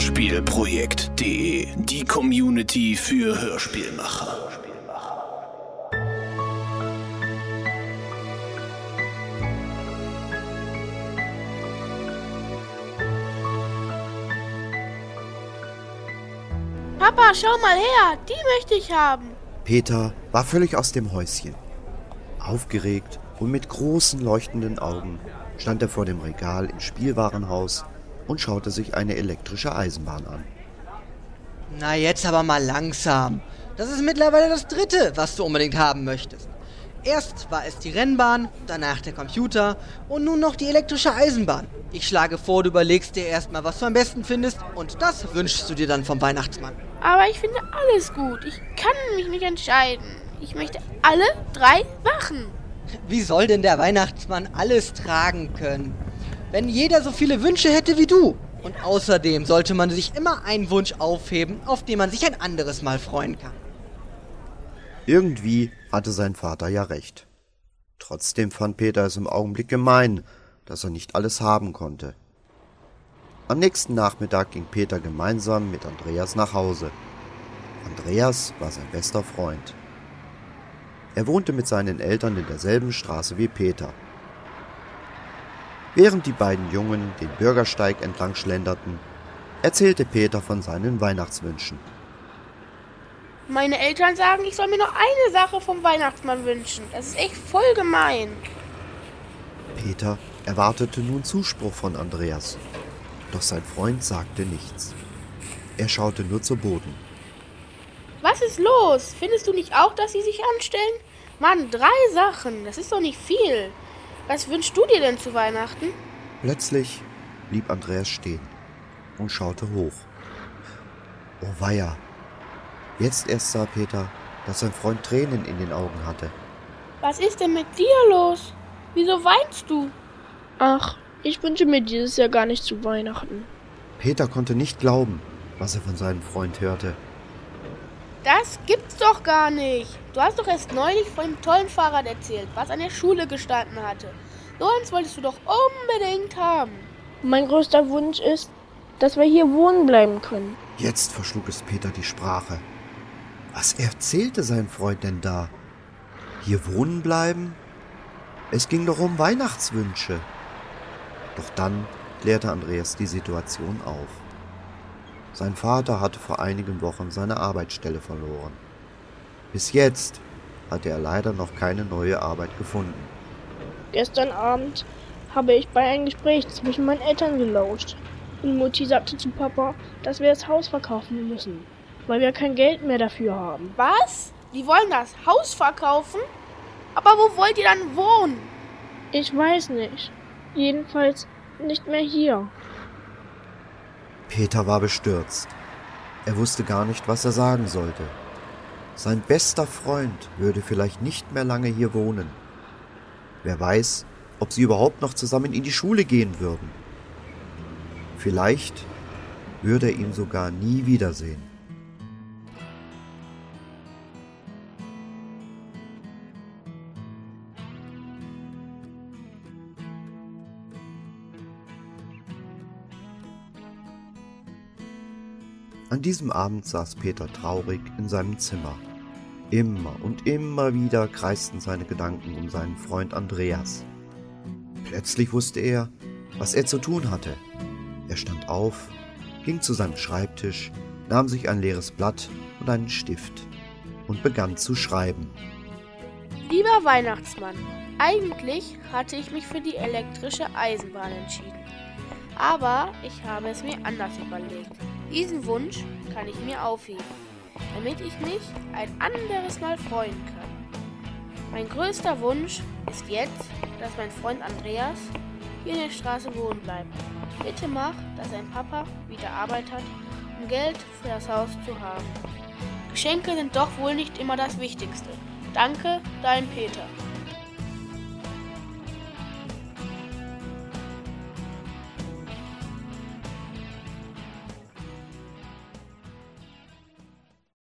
Hörspielprojekt.de, die Community für Hörspielmacher. Papa, schau mal her, die möchte ich haben. Peter war völlig aus dem Häuschen. Aufgeregt und mit großen leuchtenden Augen stand er vor dem Regal im Spielwarenhaus und schaute sich eine elektrische Eisenbahn an. Na jetzt aber mal langsam. Das ist mittlerweile das dritte, was du unbedingt haben möchtest. Erst war es die Rennbahn, danach der Computer und nun noch die elektrische Eisenbahn. Ich schlage vor, du überlegst dir erstmal, was du am besten findest und das wünschst du dir dann vom Weihnachtsmann. Aber ich finde alles gut. Ich kann mich nicht entscheiden. Ich möchte alle drei machen. Wie soll denn der Weihnachtsmann alles tragen können? Wenn jeder so viele Wünsche hätte wie du. Und außerdem sollte man sich immer einen Wunsch aufheben, auf den man sich ein anderes Mal freuen kann. Irgendwie hatte sein Vater ja recht. Trotzdem fand Peter es im Augenblick gemein, dass er nicht alles haben konnte. Am nächsten Nachmittag ging Peter gemeinsam mit Andreas nach Hause. Andreas war sein bester Freund. Er wohnte mit seinen Eltern in derselben Straße wie Peter. Während die beiden Jungen den Bürgersteig entlang schlenderten, erzählte Peter von seinen Weihnachtswünschen. Meine Eltern sagen, ich soll mir nur eine Sache vom Weihnachtsmann wünschen. Das ist echt voll gemein. Peter erwartete nun Zuspruch von Andreas, doch sein Freund sagte nichts. Er schaute nur zu Boden. Was ist los? Findest du nicht auch, dass sie sich anstellen? Mann, drei Sachen. Das ist doch nicht viel. Was wünschst du dir denn zu Weihnachten? Plötzlich blieb Andreas stehen und schaute hoch. Oh weia, Jetzt erst sah Peter, dass sein Freund Tränen in den Augen hatte. Was ist denn mit dir los? Wieso weinst du? Ach, ich wünsche mir dieses Jahr gar nicht zu Weihnachten. Peter konnte nicht glauben, was er von seinem Freund hörte. Das gibt's doch gar nicht. Du hast doch erst neulich von dem tollen Fahrrad erzählt, was an der Schule gestanden hatte. So eins wolltest du doch unbedingt haben. Mein größter Wunsch ist, dass wir hier wohnen bleiben können. Jetzt verschlug es Peter die Sprache. Was erzählte sein Freund denn da? Hier wohnen bleiben? Es ging doch um Weihnachtswünsche. Doch dann klärte Andreas die Situation auf. Sein Vater hatte vor einigen Wochen seine Arbeitsstelle verloren. Bis jetzt hatte er leider noch keine neue Arbeit gefunden. Gestern Abend habe ich bei einem Gespräch zwischen meinen Eltern gelauscht. Und Mutti sagte zu Papa, dass wir das Haus verkaufen müssen weil wir kein Geld mehr dafür haben. Was? Die wollen das Haus verkaufen? Aber wo wollt ihr dann wohnen? Ich weiß nicht. Jedenfalls nicht mehr hier. Peter war bestürzt. Er wusste gar nicht, was er sagen sollte. Sein bester Freund würde vielleicht nicht mehr lange hier wohnen. Wer weiß, ob sie überhaupt noch zusammen in die Schule gehen würden. Vielleicht würde er ihn sogar nie wiedersehen. An diesem Abend saß Peter traurig in seinem Zimmer. Immer und immer wieder kreisten seine Gedanken um seinen Freund Andreas. Plötzlich wusste er, was er zu tun hatte. Er stand auf, ging zu seinem Schreibtisch, nahm sich ein leeres Blatt und einen Stift und begann zu schreiben. Lieber Weihnachtsmann, eigentlich hatte ich mich für die elektrische Eisenbahn entschieden. Aber ich habe es mir anders überlegt. Diesen Wunsch kann ich mir aufheben, damit ich mich ein anderes Mal freuen kann. Mein größter Wunsch ist jetzt, dass mein Freund Andreas hier in der Straße wohnen bleibt. Bitte mach, dass sein Papa wieder Arbeit hat, um Geld für das Haus zu haben. Geschenke sind doch wohl nicht immer das Wichtigste. Danke, dein Peter.